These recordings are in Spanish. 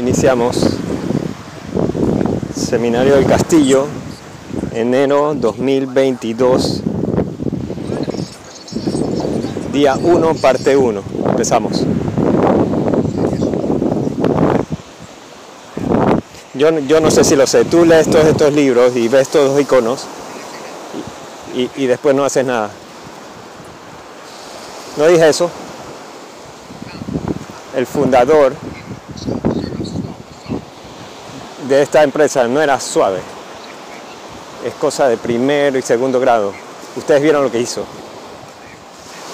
Iniciamos Seminario del Castillo, enero 2022, día 1, parte 1. Empezamos. Yo, yo no sé si lo sé, tú lees todos estos libros y ves todos los iconos y, y- y después no haces nada. No dije eso. El fundador de esta empresa no era suave. Es cosa de primero y segundo grado. Ustedes vieron lo que hizo.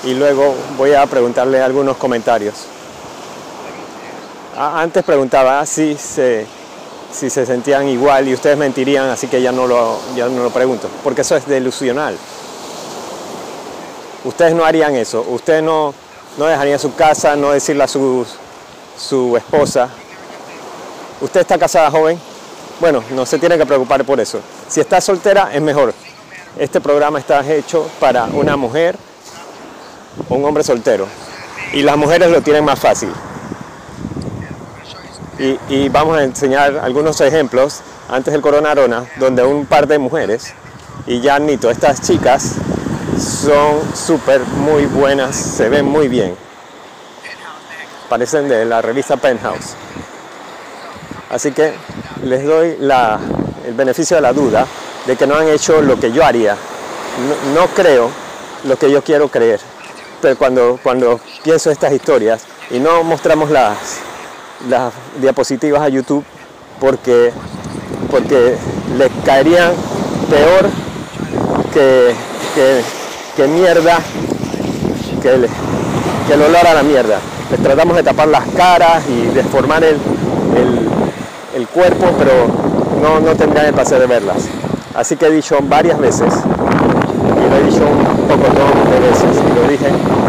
Y luego voy a preguntarle algunos comentarios. A- Antes preguntaba si se, si se sentían igual y ustedes mentirían, así que ya no lo, ya no lo pregunto, porque eso es delusional. Ustedes no harían eso, ustedes no, no dejarían su casa, no decirle a su, su esposa, ¿usted está casada joven? Bueno, no se tiene que preocupar por eso. Si está soltera es mejor. Este programa está hecho para una mujer o un hombre soltero. Y las mujeres lo tienen más fácil. Y, vamos a enseñar algunos ejemplos antes del Coronarona, donde un par de mujeres, y ya admito, estas chicas son súper muy buenas, se ven muy bien. Parecen de la revista Penthouse. Así que les doy el beneficio de la duda de que no han hecho lo que yo haría. No, creo lo que yo quiero creer. Pero cuando, cuando pienso estas historias y no mostramos las, diapositivas a YouTube porque, porque les caerían peor que, que, que mierda, que el, que el olor a la mierda. Les tratamos de tapar las caras y deformar el, el, el cuerpo, pero no, no el placer de verlas. Así que he dicho varias veces, y lo he dicho un poco de veces, y lo dije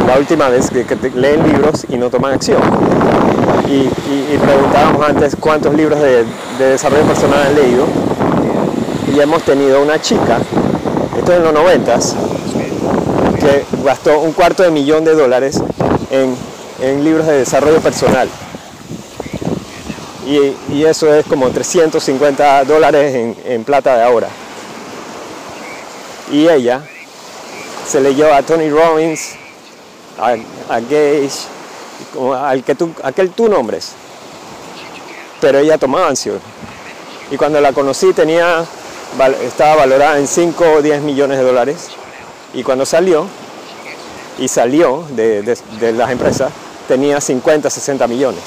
la última vez, que, leen libros y no toman acción. Y, y- y preguntábamos antes cuántos libros de, de desarrollo personal han leído, y hemos tenido una chica, esto es en los noventas, que gastó un cuarto de millón de dólares en, en libros de desarrollo personal. Y, eso es como 350 dólares en, plata de ahora. Y ella se leyó a Tony Robbins, a, a Gage, al que tú, aquel tú nombres. Pero ella tomaba ansiol. Y cuando la conocí tenía, estaba valorada en 5 o 10 millones de dólares. Y cuando salió, y salió de, de- de las empresas, tenía 50, 60 millones.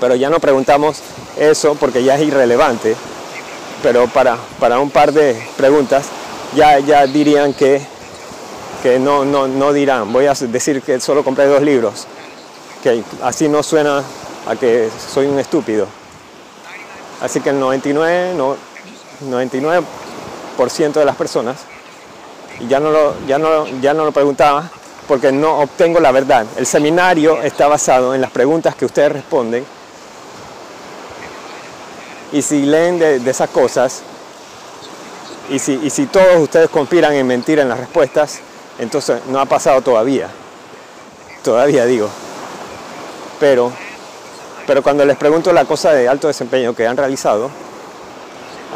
Pero ya no preguntamos eso porque ya es irrelevante. Pero para, para un par de preguntas ya, ya dirían que, que no, no, no dirán. Voy a decir que solo compré dos libros. Que así no suena a que soy un estúpido. Así que el 99, no, 99% de las personas ya no lo, ya no, ya no lo preguntaba porque no obtengo la verdad. El seminario está basado en las preguntas que ustedes responden y si leen de, esas cosas y si, todos ustedes conspiran en mentir en las respuestas, entonces no ha pasado todavía. Todavía digo. Pero, pero cuando les pregunto la cosa de alto desempeño que han realizado,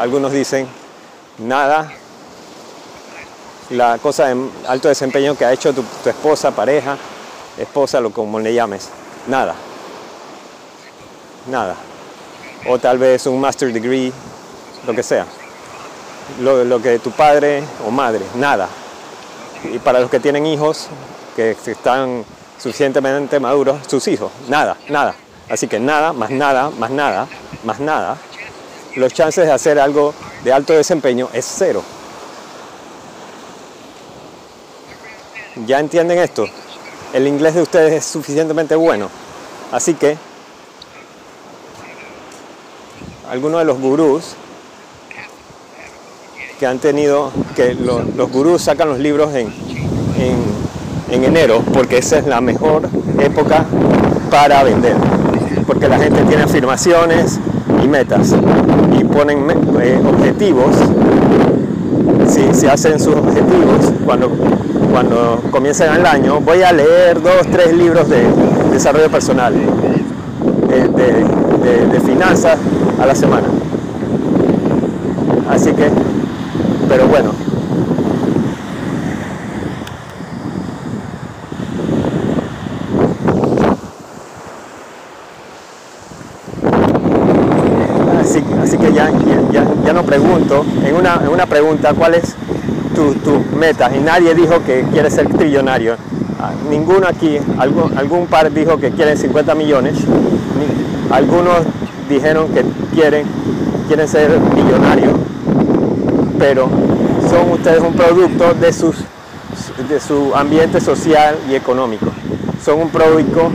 algunos dicen nada, la cosa de alto desempeño que ha hecho tu esposa, pareja, esposa, lo como le llames, nada. Nada. O tal vez un master degree, lo que sea. Lo, lo que tu padre o madre, nada. Y para los que tienen hijos que están suficientemente maduros, sus hijos, nada, nada. Así que nada, más nada, más nada, más nada. Los chances de hacer algo de alto desempeño es cero. ¿Ya entienden esto? El inglés de ustedes es suficientemente bueno. Así que algunos de los gurús que han tenido, que lo- los gurús sacan los libros en, en- en enero, porque esa es la mejor época para vender. Porque la gente tiene afirmaciones y metas y ponen eh, objetivos. Si, si hacen sus objetivos, cuando, cuando comiencen el año, voy a leer dos, tres libros de desarrollo personal de, de finanzas a la semana. Así que, pero bueno, así, que ya, ya, no pregunto, en una, en una pregunta, ¿cuál es tu, tu, meta? Y nadie dijo que quiere ser trillonario. Ah, ninguno aquí, algún, algún par dijo que quieren 50 millones, algunos dijeron que quieren, quieren ser millonarios, pero son ustedes un producto de, sus, de su ambiente social y económico. Son un producto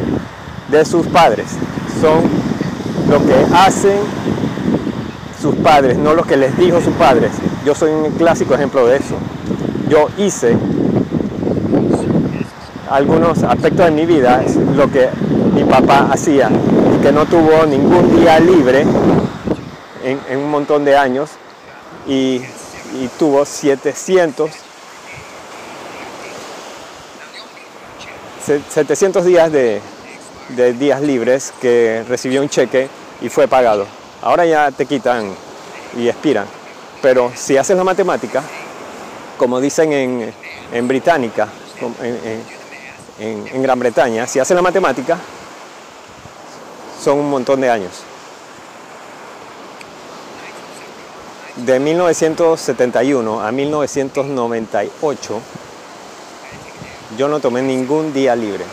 de sus padres. Son lo que hacen sus padres, no lo que les dijo sus padres. Yo soy un clásico ejemplo de eso. Yo hice algunos aspectos de mi vida, lo que mi papá hacía, que no tuvo ningún día libre en, un montón de años, y tuvo 700 700 días de, días libres que recibió un cheque y fue pagado. Ahora ya te quitan y expiran. Pero si haces la matemática, como dicen en, en Británica, en, en Gran Bretaña, si haces la matemática, son un montón de años. de 1971 a 1998 yo no tomé ningún día libre,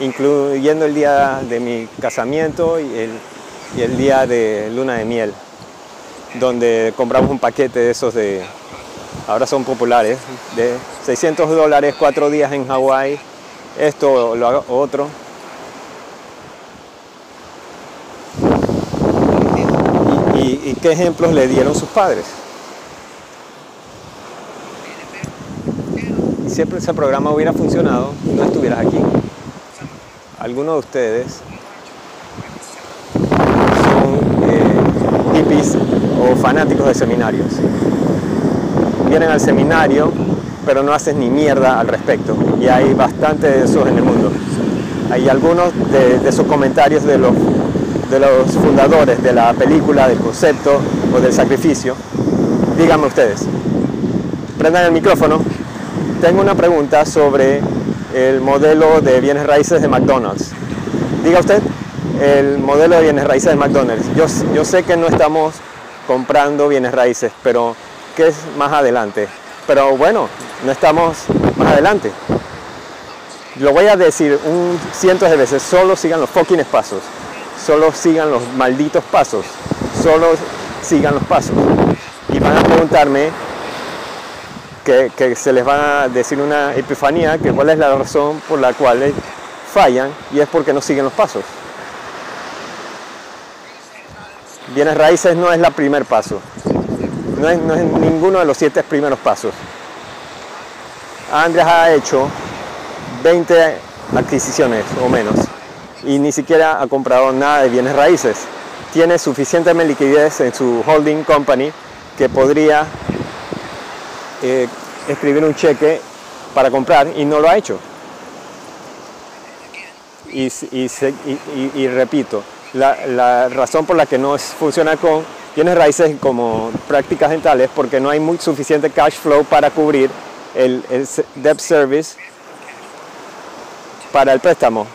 incluyendo el día de mi casamiento y el, día de luna de miel, donde compramos un paquete de esos de, ahora son populares, de 600 dólares, cuatro días en Hawái, esto lo otro, y, qué ejemplos le dieron sus padres. Y siempre ese programa hubiera funcionado y no estuvieras aquí. Algunos de ustedes son eh, hippies o fanáticos de seminarios. Vienen al seminario, pero no hacen ni mierda al respecto. Y hay bastante de esos en el mundo. Hay algunos de, de sus comentarios de los de los fundadores de la película, del concepto o del sacrificio. Díganme ustedes. Prendan el micrófono. Tengo una pregunta sobre el modelo de bienes raíces de McDonald's. Diga usted, el modelo de bienes raíces de McDonald's. Yo, yo sé que no estamos comprando bienes raíces, pero ¿qué es más adelante? Pero bueno, no estamos más adelante. Lo voy a decir cientos de veces, solo sigan los fucking pasos solo sigan los malditos pasos, solo sigan los pasos. Y van a preguntarme que, se les va a decir una epifanía, que cuál es la razón por la cual fallan y es porque no siguen los pasos. Bienes raíces no es el primer paso, no es, no es ninguno de los siete primeros pasos. Andrés ha hecho 20 adquisiciones o menos y ni siquiera ha comprado nada de bienes raíces. Tiene suficiente liquidez en su holding company que podría eh, escribir un cheque para comprar y no lo ha hecho. Y, repito, la, razón por la que no funciona con bienes raíces como prácticas dentales es porque no hay muy suficiente cash flow para cubrir el, el debt service para el préstamo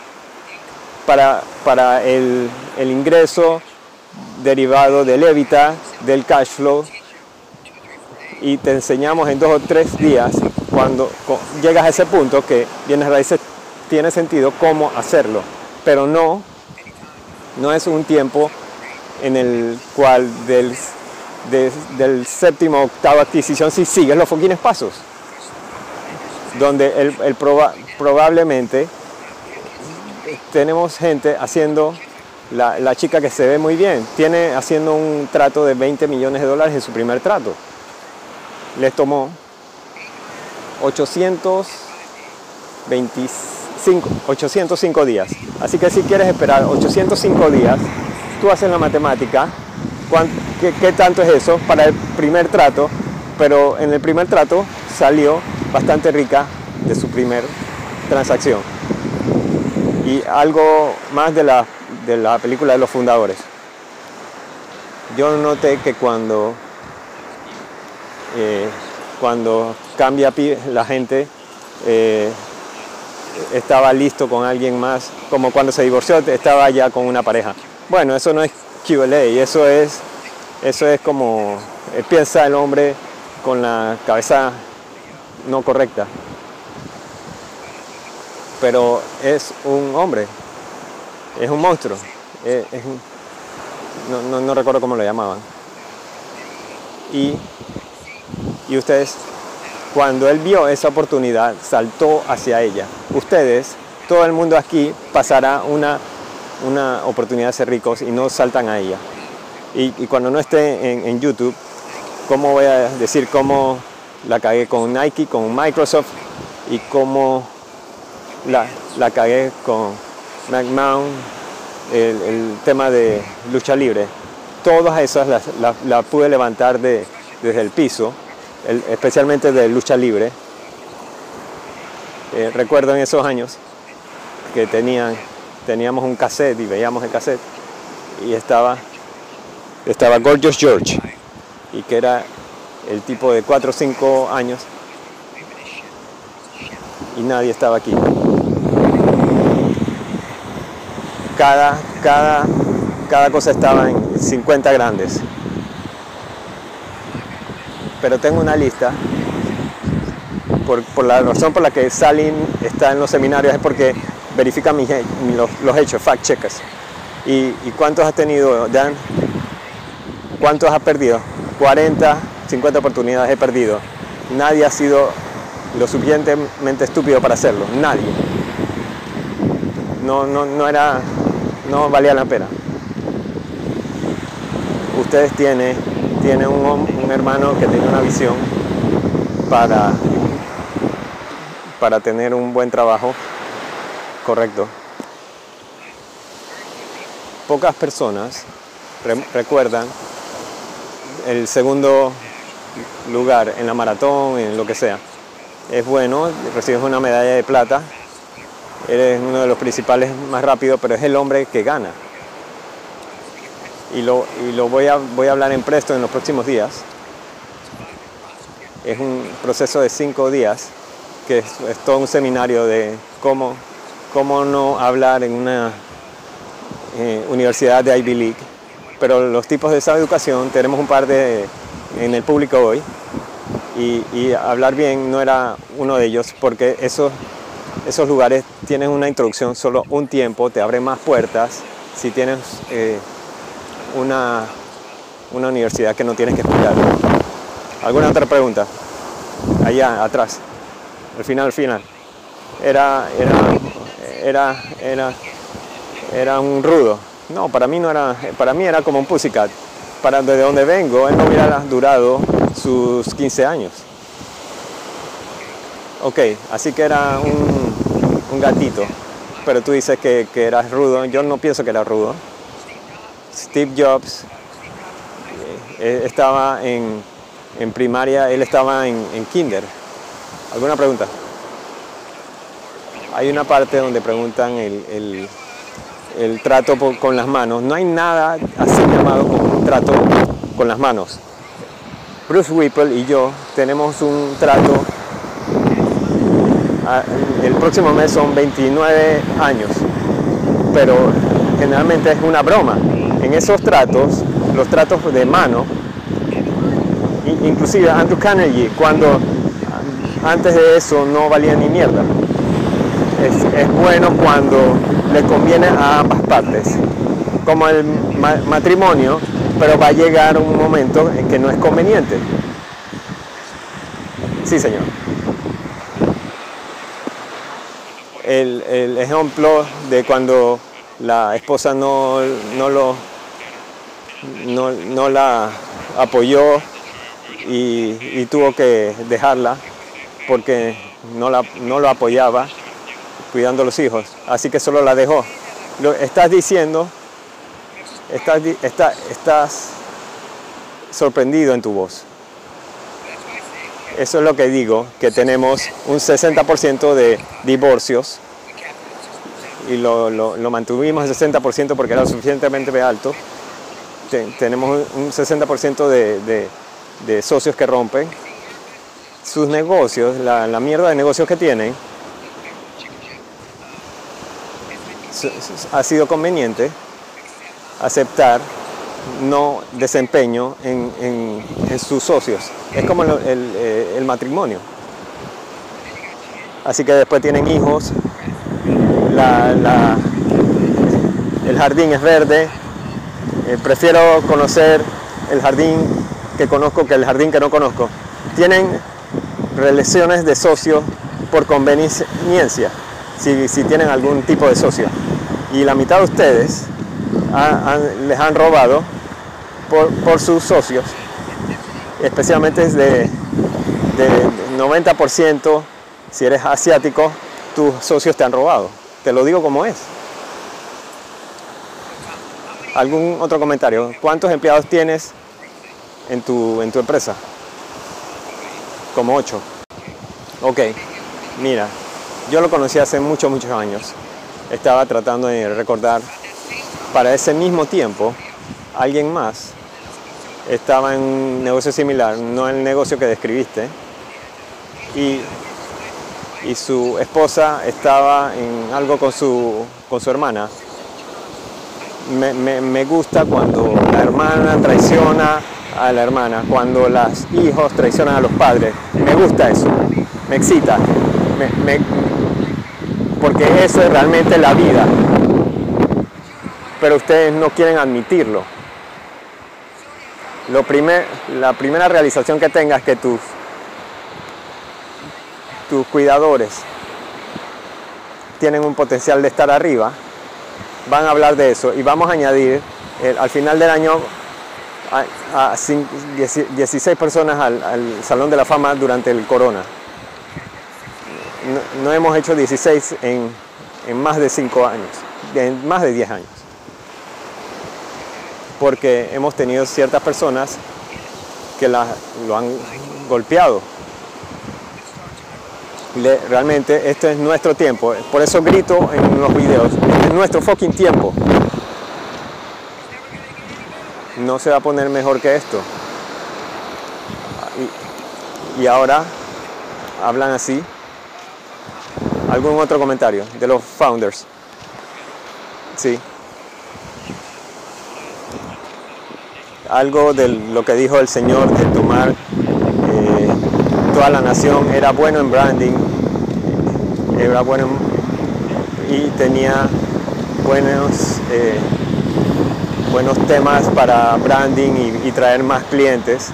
para, para el, el, ingreso derivado del EBITDA, del cash flow, y te enseñamos en dos o tres días, cuando llegas a ese punto que bienes raíces tiene sentido cómo hacerlo, pero no, no es un tiempo en el cual del, del séptimo octavo adquisición si sigues los foquines pasos, donde el, el probablemente tenemos gente haciendo, la, chica que se ve muy bien, tiene haciendo un trato de 20 millones de dólares en su primer trato. Les tomó 825, 805 días. Así que si quieres esperar 805 días, tú haces la matemática, qué, qué tanto es eso para el primer trato? Pero en el primer trato salió bastante rica de su primer transacción. Y algo más de la, de la película de los fundadores. Yo noté que cuando, eh, cuando cambia la gente, eh, estaba listo con alguien más, como cuando se divorció estaba ya con una pareja. Bueno, eso no es QLA, eso es, eso es como eh, piensa el hombre con la cabeza no correcta. Pero es un hombre, es un monstruo, no, recuerdo cómo lo llamaban. Y, y ustedes cuando él vio esa oportunidad, saltó hacia ella. Ustedes, todo el mundo aquí, pasará una, una oportunidad de ser ricos y no saltan a ella. Y, cuando no esté en, YouTube, ¿cómo voy a decir cómo la cagué con Nike, con Microsoft y cómo la, la cagué con McMahon, el, tema de lucha libre? Todas esas las la, pude levantar de, desde el piso especialmente de lucha libre. Eh, recuerdo en esos años que tenían, teníamos un cassette y veíamos el cassette y estaba, estaba Gorgeous George y que era el tipo de 4 o 5 años y nadie estaba aquí. Cada, cada, cada cosa estaba en 50 grandes pero tengo una lista. Por, la razón por la que Salim está en los seminarios es porque verifica los, hechos, fact checkers. ¿Y, cuántos has tenido, Dan? ¿Cuántos has perdido? 40, 50 oportunidades he perdido. Nadie ha sido lo suficientemente estúpido para hacerlo. Nadie. No, no, no era, no valía la pena. Ustedes tienen tiene un, hermano que tiene una visión para, para tener un buen trabajo correcto. Pocas personas recuerdan el segundo lugar en la maratón, en lo que sea. Es bueno, recibes una medalla de plata, eres uno de los principales más rápidos, pero es el hombre que gana y lo, y lo voy, a, voy a hablar en presto en los próximos días. Es un proceso de cinco días, que es, todo un seminario de cómo, cómo no hablar en una eh, universidad de Ivy League. Pero los tipos de esa educación, tenemos un par de en el público hoy, y, y hablar bien no era uno de ellos, porque esos, esos lugares tienen una introducción solo un tiempo, te abren más puertas. Si tienes eh, una, una universidad que no tienes que estudiar. ¿Alguna otra pregunta? Allá, atrás. Al final, al final. Era, era, era, era, era un rudo. No, para mí no era, para mí era como un pussycat. Para de donde vengo, él no hubiera durado sus 15 años. Ok, así que era un, un gatito. Pero tú dices que, eras rudo. Yo no pienso que era rudo. Steve Jobs eh, estaba en, primaria, él estaba en, kinder. ¿Alguna pregunta? Hay una parte donde preguntan el, trato con las manos. No hay nada así llamado como un trato con las manos. Bruce Whipple y yo tenemos un trato, el próximo mes son 29 años, pero generalmente es una broma en esos tratos, los tratos de mano, inclusive Andrew Carnegie, cuando antes de eso no valía ni mierda. Es, bueno cuando le conviene a ambas partes, como el matrimonio, pero va a llegar un momento en que no es conveniente. Sí, señor. El, ejemplo de cuando la esposa no, no lo no, la apoyó y, tuvo que dejarla porque no, la, no lo apoyaba cuidando a los hijos. Así que solo la dejó. Lo, estás diciendo, estás, estás sorprendido en tu voz. Eso es lo que digo, que tenemos un 60% de divorcios y lo, lo, lo mantuvimos el 60% porque era suficientemente alto. Te- tenemos un 60% de, de- de socios que rompen. Sus negocios, la, la mierda de negocios que tienen, ha sido conveniente aceptar no desempeño en, en- sus socios. Es como el, eh, el matrimonio. Así que después tienen hijos, la- el jardín es verde, eh, prefiero conocer el jardín que conozco que el jardín que no conozco. Tienen relaciones de socio por conveniencia, si, si tienen algún tipo de socio. Y la mitad de ustedes les han robado por, sus socios, especialmente es de, de 90%, si eres asiático, tus socios te han robado. Te lo digo como es. ¿Algún otro comentario? ¿Cuántos empleados tienes en tu, en tu empresa? Como ocho. Ok, mira, yo lo conocí hace muchos, muchos años. Estaba tratando de recordar, para ese mismo tiempo, alguien más estaba en un negocio similar, no el negocio que describiste, y, y su esposa estaba en algo con su, con su hermana. Me, me- me gusta cuando la hermana traiciona a la hermana, cuando los hijos traicionan a los padres. Me gusta eso, me excita, me- me- porque eso es realmente la vida. Pero ustedes no quieren admitirlo. Lo primer, la primera realización que tengas que tus, tus cuidadores tienen un potencial de estar arriba, van a hablar de eso y vamos a añadir al final del año a, a cin- dieci- 16 personas al, al Salón de la Fama durante el Corona. No, no hemos hecho 16 en, en más de 5 años, en más de 10 años. Porque hemos tenido ciertas personas que la- lo han golpeado. Realmente este es nuestro tiempo. Por eso grito en los videos, este es nuestro fucking tiempo. No se va a poner mejor que esto. Y, y ahora hablan así. ¿Algún otro comentario de los founders? Sí. Algo de lo que dijo el Señor de tomar eh, toda la nación era bueno en branding, era bueno en- y tenía buenos, eh, buenos temas para branding y, traer más clientes.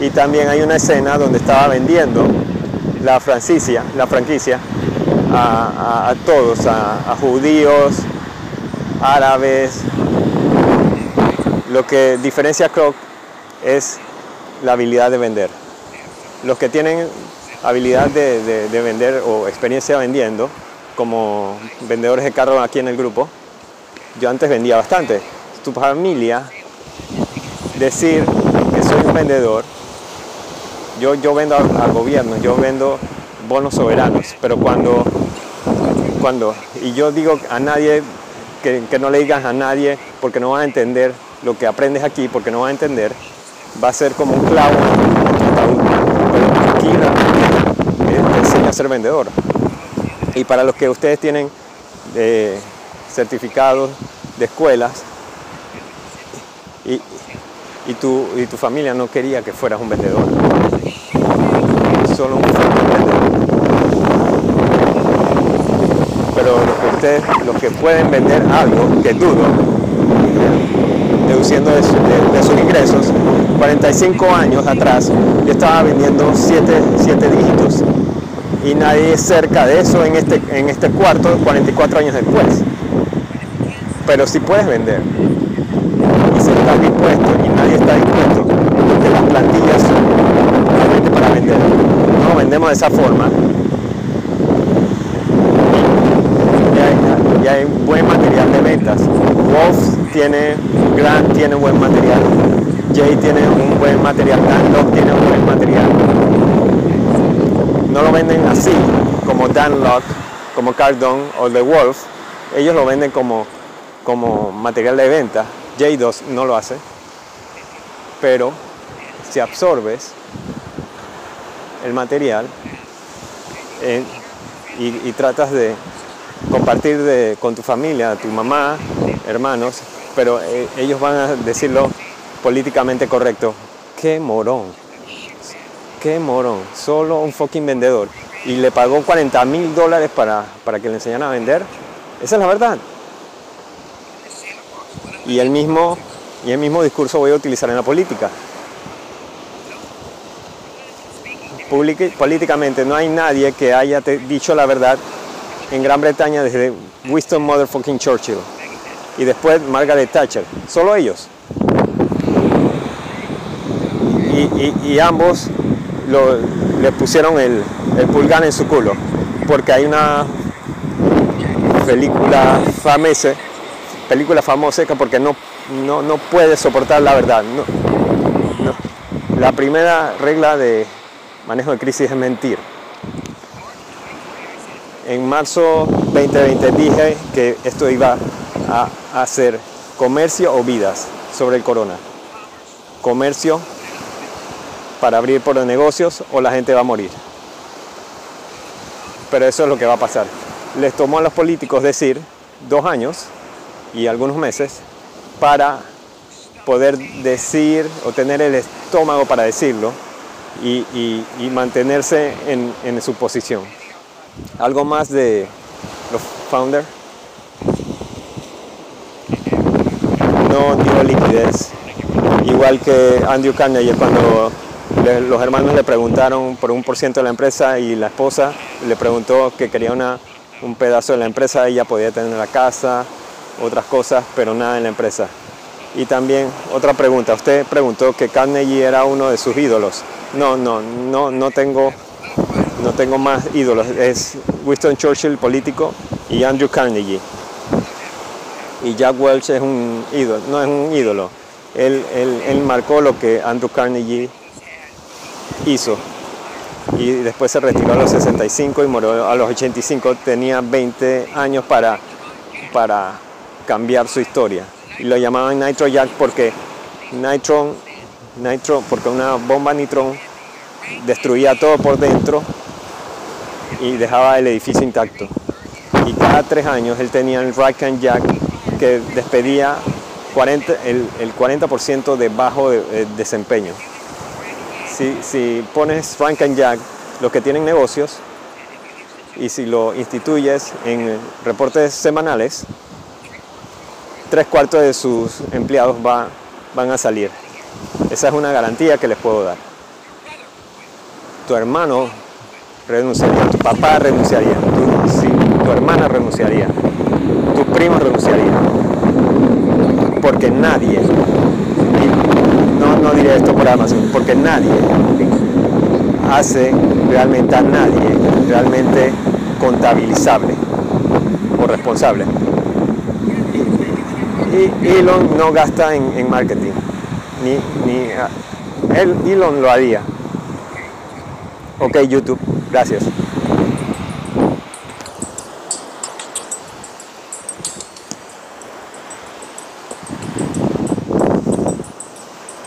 Y también hay una escena donde estaba vendiendo la franquicia, la franquicia a, a- a todos, a, a judíos, árabes. Lo que diferencia a Kroc es la habilidad de vender. Los que tienen habilidad de, de- de vender o experiencia vendiendo, como vendedores de carros aquí en el grupo, yo antes vendía bastante. Tu familia, decir que soy un vendedor, yo, yo vendo al, gobierno, yo vendo bonos soberanos, pero cuando, cuando, y yo digo a nadie, que, que no le digas a nadie, porque no van a entender lo que aprendes aquí, porque no van a entender, va a ser como un clavo. Pero aquí realmente te enseña a ser vendedor. Y para los que ustedes tienen eh, certificados de escuelas y, tu, y tu familia no quería que fueras un vendedor, solo un vendedor. Pero los que ustedes, los que pueden vender algo, que dudo, de sus ingresos, 45 años atrás yo estaba vendiendo 7 dígitos y nadie cerca de eso en este, en este cuarto 44 años después. Pero si puedes vender y si estás dispuesto y nadie está dispuesto, porque las plantillas son realmente para vender. No vendemos de esa forma. Y hay, y hay buen material de ventas. Wolf tiene, Grant tiene buen material. Jay tiene un buen material. Dunlop tiene un buen material. No lo venden así, como Dunlop, como Cardone o The Wolf, ellos lo venden como, como material de venta. J2 no lo hace. Pero si absorbes el material eh, y, tratas de compartir de, con tu familia, tu mamá, hermanos, pero eh, ellos van a decirlo políticamente correcto. ¡Qué morón! ¡Qué morón! Solo un fucking vendedor. Y le pagó 40 mil dólares para, para que le enseñara a vender. Esa es la verdad. Y el mismo, y el mismo discurso voy a utilizar en la política. políticamente no hay nadie que haya dicho la verdad en Gran Bretaña desde Winston Motherfucking Churchill y después Margaret Thatcher. Solo ellos. Y, ambos le pusieron el, pulgar en su culo. Porque hay una película famosa, película famosa porque no, no, no puede soportar la verdad. La primera regla de manejo de crisis es mentir. En marzo 2020 dije que esto iba a hacer comercio o vidas sobre el corona. Comercio para abrir por los negocios o la gente va a morir. Pero eso es lo que va a pasar. Les tomó a los políticos decir dos años y algunos meses para poder decir o tener el estómago para decirlo y, mantenerse en, su posición. Algo más de los founders. No dio liquidez. Igual que Andrew Carnegie cuando los hermanos le preguntaron por un por ciento de la empresa y la esposa le preguntó que quería un pedazo de la empresa, ella podía tener la casa, otras cosas, pero nada en la empresa. Y también otra pregunta, usted preguntó que Carnegie era uno de sus ídolos. No, no, no, no tengo, no tengo más ídolos. Es Winston Churchill, político, y Andrew Carnegie. Y Jack Welch es un ídolo, no es un ídolo. Él, él marcó lo que Andrew Carnegie hizo. Y después se retiró a los 65 y murió a los 85. Tenía 20 años para, para cambiar su historia y lo llamaban Nitro Jack porque Nitron, Nitro, porque una bomba Nitron destruía todo por dentro y dejaba el edificio intacto. Y cada tres años él tenía el Rack and Jack que despedía 40, el, 40% de bajo desempeño. Si, pones Rank and Jack, los que tienen negocios, y si lo instituyes en reportes semanales, tres cuartos de sus empleados van a salir. Esa es una garantía que les puedo dar. Tu hermano renunciaría, tu papá renunciaría, tu, tu hermana renunciaría, tu primo renunciaría. Porque nadie, no, no diré esto por Amazon, porque nadie hace realmente a nadie realmente contabilizable o responsable y Elon no gasta en, marketing. Ni, ni ah, Elon lo haría. Ok, YouTube, gracias.